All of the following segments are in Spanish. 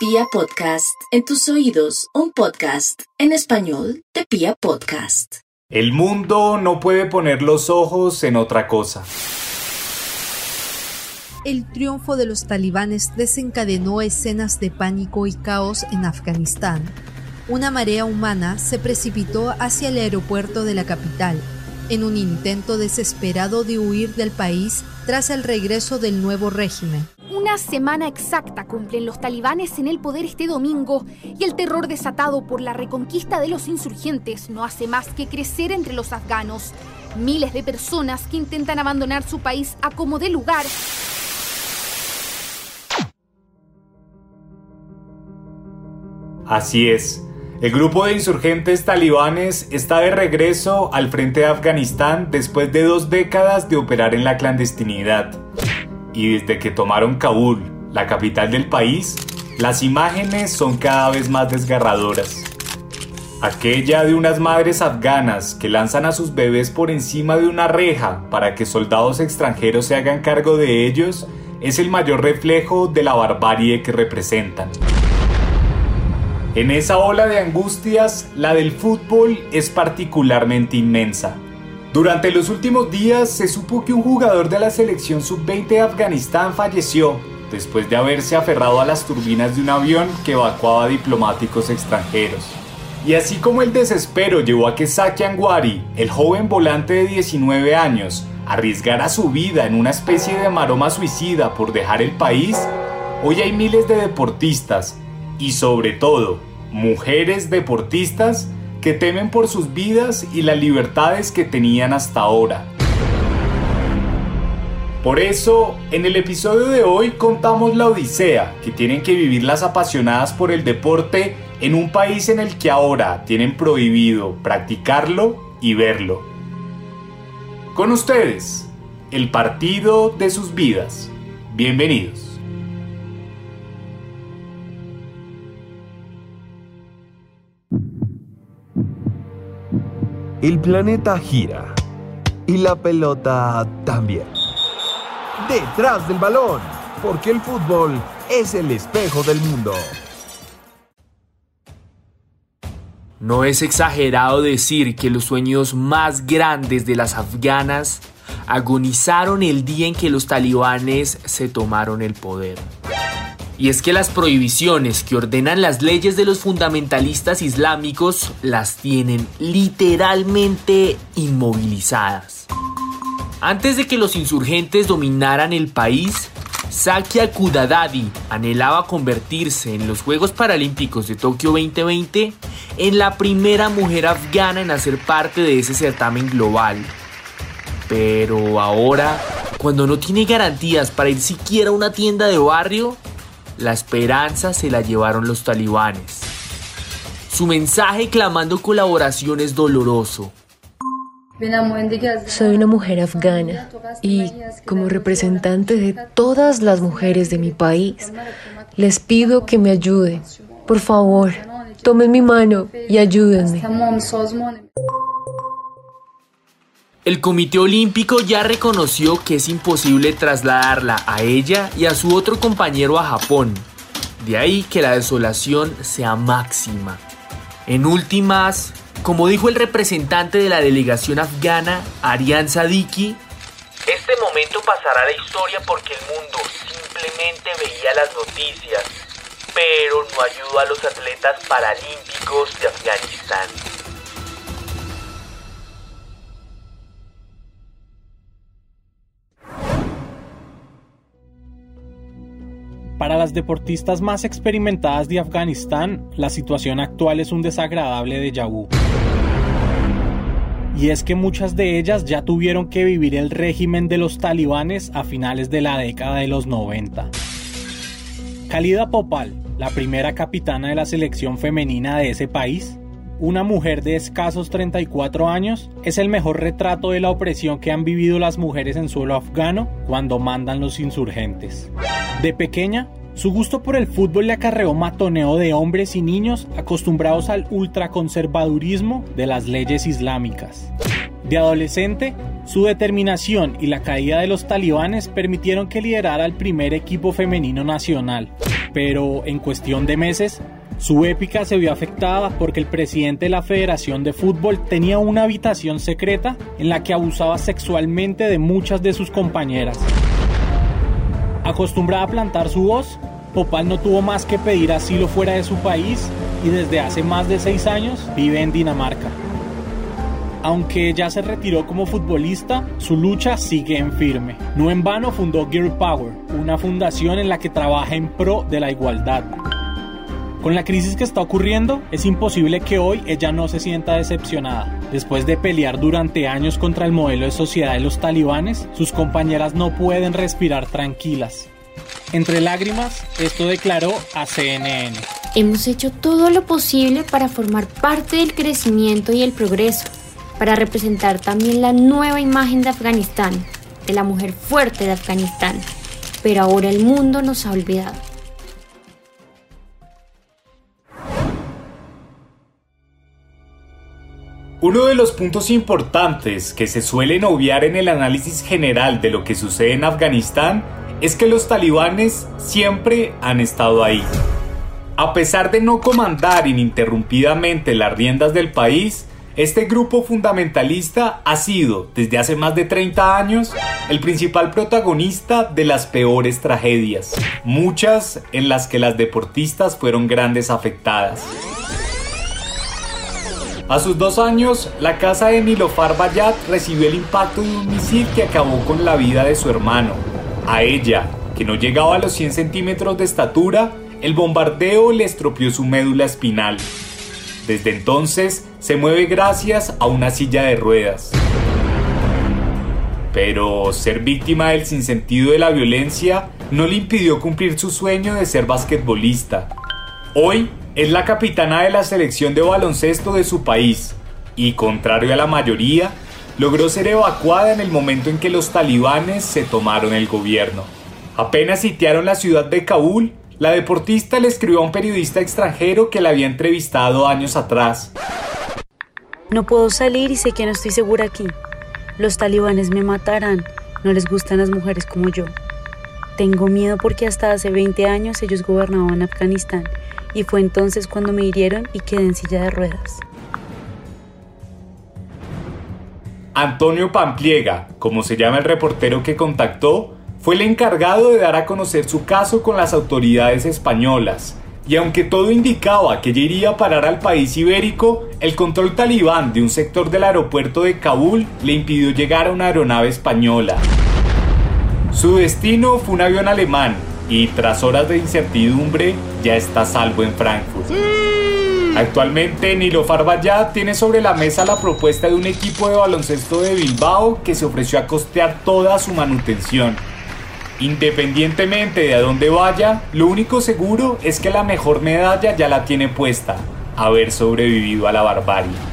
Pia Podcast, en tus oídos, un podcast en español de Pia Podcast. El mundo no puede poner los ojos en otra cosa. El triunfo de los talibanes desencadenó escenas de pánico y caos en Afganistán. Una marea humana se precipitó hacia el aeropuerto de la capital, en un intento desesperado de huir del país tras el regreso del nuevo régimen. Una semana exacta cumplen los talibanes en el poder este domingo y el terror desatado por la reconquista de los insurgentes no hace más que crecer entre los afganos. Miles de personas que intentan abandonar su país a como de lugar. Así es. El grupo de insurgentes talibanes está de regreso al frente de Afganistán después de dos décadas de operar en la clandestinidad y desde que tomaron Kabul, la capital del país, las imágenes son cada vez más desgarradoras. Aquella de unas madres afganas que lanzan a sus bebés por encima de una reja para que soldados extranjeros se hagan cargo de ellos es el mayor reflejo de la barbarie que representan. En esa ola de angustias, la del fútbol es particularmente inmensa. Durante los últimos días se supo que un jugador de la selección sub-20 de Afganistán falleció después de haberse aferrado a las turbinas de un avión que evacuaba diplomáticos extranjeros. Y así como el desespero llevó a que Saki Angwari, el joven volante de 19 años, arriesgara su vida en una especie de maroma suicida por dejar el país, hoy hay miles de deportistas y sobre todo mujeres deportistas que temen por sus vidas y las libertades que tenían hasta ahora. Por eso, en el episodio de hoy contamos la odisea que tienen que vivir las apasionadas por el deporte en un país en el que ahora tienen prohibido practicarlo y verlo. Con ustedes, el partido de sus vidas. Bienvenidos. El planeta gira y la pelota también. Detrás del balón, porque el fútbol es el espejo del mundo. No es exagerado decir que los sueños más grandes de las afganas agonizaron el día en que los talibanes se tomaron el poder. Y es que las prohibiciones que ordenan las leyes de los fundamentalistas islámicos las tienen literalmente inmovilizadas. Antes de que los insurgentes dominaran el país, Sakia Kudadadi anhelaba convertirse en los Juegos Paralímpicos de Tokio 2020 en la primera mujer afgana en hacer parte de ese certamen global. Pero ahora, cuando no tiene garantías para ir siquiera a una tienda de barrio, la esperanza se la llevaron los talibanes. Su mensaje clamando colaboración es doloroso. Soy una mujer afgana y como representante de todas las mujeres de mi país, les pido que me ayuden. Por favor, tomen mi mano y ayúdenme. El Comité Olímpico ya reconoció que es imposible trasladarla a ella y a su otro compañero a Japón. De ahí que la desolación sea máxima. En últimas, como dijo el representante de la delegación afgana, Arian Sadiki, este momento pasará a la historia porque el mundo simplemente veía las noticias, pero no ayudó a los atletas paralímpicos de Afganistán. Para las deportistas más experimentadas de Afganistán, la situación actual es un desagradable déjà vu. Y es que muchas de ellas ya tuvieron que vivir el régimen de los talibanes a finales de la década de los 90. Khalida Popal, la primera capitana de la selección femenina de ese país, una mujer de escasos 34 años, es el mejor retrato de la opresión que han vivido las mujeres en suelo afgano cuando mandan los insurgentes. De pequeña, su gusto por el fútbol le acarreó matoneo de hombres y niños acostumbrados al ultraconservadurismo de las leyes islámicas. De adolescente, su determinación y la caída de los talibanes permitieron que liderara el primer equipo femenino nacional, pero en cuestión de meses, su épica se vio afectada porque el presidente de la Federación de Fútbol tenía una habitación secreta en la que abusaba sexualmente de muchas de sus compañeras. Acostumbrada a plantar su voz, Popal no tuvo más que pedir asilo fuera de su país y desde hace más de seis años vive en Dinamarca. Aunque ya se retiró como futbolista, su lucha sigue en firme. No en vano fundó Girl Power, una fundación en la que trabaja en pro de la igualdad. Con la crisis que está ocurriendo, es imposible que hoy ella no se sienta decepcionada. Después de pelear durante años contra el modelo de sociedad de los talibanes, sus compañeras no pueden respirar tranquilas. Entre lágrimas, esto declaró a CNN. Hemos hecho todo lo posible para formar parte del crecimiento y el progreso para representar también la nueva imagen de Afganistán, de la mujer fuerte de Afganistán. Pero ahora el mundo nos ha olvidado. Uno de los puntos importantes que se suelen obviar en el análisis general de lo que sucede en Afganistán es que los talibanes siempre han estado ahí. A pesar de no comandar ininterrumpidamente las riendas del país, este grupo fundamentalista ha sido, desde hace más de 30 años, el principal protagonista de las peores tragedias, muchas en las que las deportistas fueron grandes afectadas. A sus dos años, la casa de Nilofar Bayat recibió el impacto de un misil que acabó con la vida de su hermano. A ella, que no llegaba a los 100 centímetros de estatura, el bombardeo le estropeó su médula espinal. Desde entonces se mueve gracias a una silla de ruedas. Pero ser víctima del sinsentido de la violencia no le impidió cumplir su sueño de ser basquetbolista. Hoy es la capitana de la selección de baloncesto de su país y, contrario a la mayoría, logró ser evacuada en el momento en que los talibanes se tomaron el gobierno. Apenas sitiaron la ciudad de Kabul, la deportista le escribió a un periodista extranjero que la había entrevistado años atrás. No puedo salir y sé que no estoy segura aquí. Los talibanes me matarán. No les gustan las mujeres como yo. Tengo miedo porque hasta hace 20 años ellos gobernaban Afganistán y fue entonces cuando me hirieron y quedé en silla de ruedas. Antonio Pampliega, como se llama el reportero que contactó, fue el encargado de dar a conocer su caso con las autoridades españolas. Y aunque todo indicaba que ella iría a parar al país ibérico, el control talibán de un sector del aeropuerto de Kabul le impidió llegar a una aeronave española. Su destino fue un avión alemán y tras horas de incertidumbre ya está salvo en Frankfurt. Actualmente Nilo Bayat tiene sobre la mesa la propuesta de un equipo de baloncesto de Bilbao que se ofreció a costear toda su manutención. Independientemente de a dónde vaya, lo único seguro es que la mejor medalla ya la tiene puesta, haber sobrevivido a la barbarie.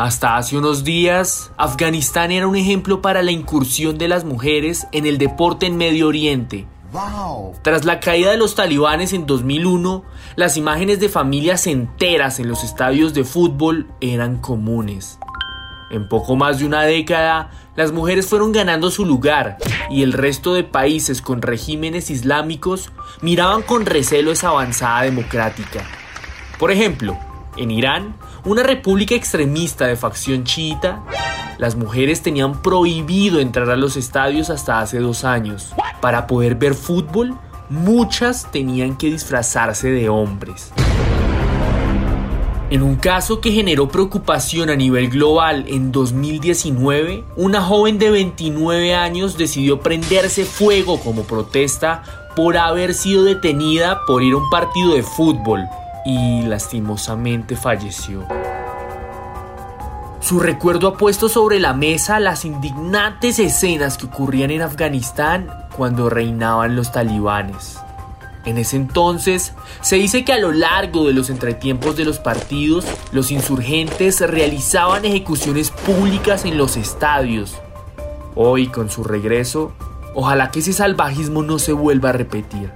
Hasta hace unos días, Afganistán era un ejemplo para la incursión de las mujeres en el deporte en Medio Oriente. Tras la caída de los talibanes en 2001, las imágenes de familias enteras en los estadios de fútbol eran comunes. En poco más de una década, las mujeres fueron ganando su lugar y el resto de países con regímenes islámicos miraban con recelo esa avanzada democrática. Por ejemplo, en Irán, una república extremista de facción chiita, las mujeres tenían prohibido entrar a los estadios hasta hace dos años. Para poder ver fútbol, muchas tenían que disfrazarse de hombres. En un caso que generó preocupación a nivel global en 2019, una joven de 29 años decidió prenderse fuego como protesta por haber sido detenida por ir a un partido de fútbol y lastimosamente falleció. Su recuerdo ha puesto sobre la mesa las indignantes escenas que ocurrían en Afganistán cuando reinaban los talibanes. En ese entonces, se dice que a lo largo de los entretiempos de los partidos, los insurgentes realizaban ejecuciones públicas en los estadios. Hoy, con su regreso, ojalá que ese salvajismo no se vuelva a repetir.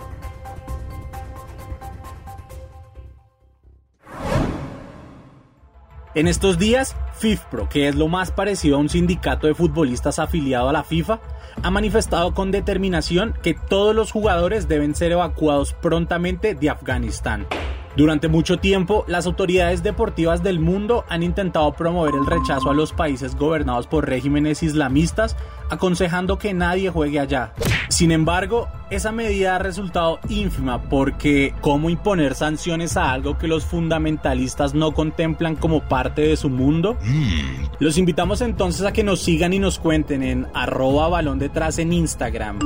En estos días, FIFPRO, que es lo más parecido a un sindicato de futbolistas afiliado a la FIFA, ha manifestado con determinación que todos los jugadores deben ser evacuados prontamente de Afganistán. Durante mucho tiempo, las autoridades deportivas del mundo han intentado promover el rechazo a los países gobernados por regímenes islamistas, aconsejando que nadie juegue allá. Sin embargo, esa medida ha resultado ínfima porque ¿cómo imponer sanciones a algo que los fundamentalistas no contemplan como parte de su mundo? Los invitamos entonces a que nos sigan y nos cuenten en arroba balón detrás en Instagram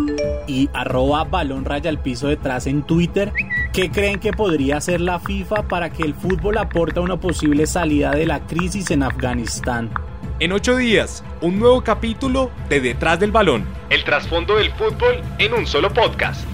y arroba balón raya al piso detrás en Twitter. ¿Qué creen que podría hacer la FIFA para que el fútbol aporte una posible salida de la crisis en Afganistán? En ocho días, un nuevo capítulo de Detrás del Balón. El trasfondo del fútbol en un solo podcast.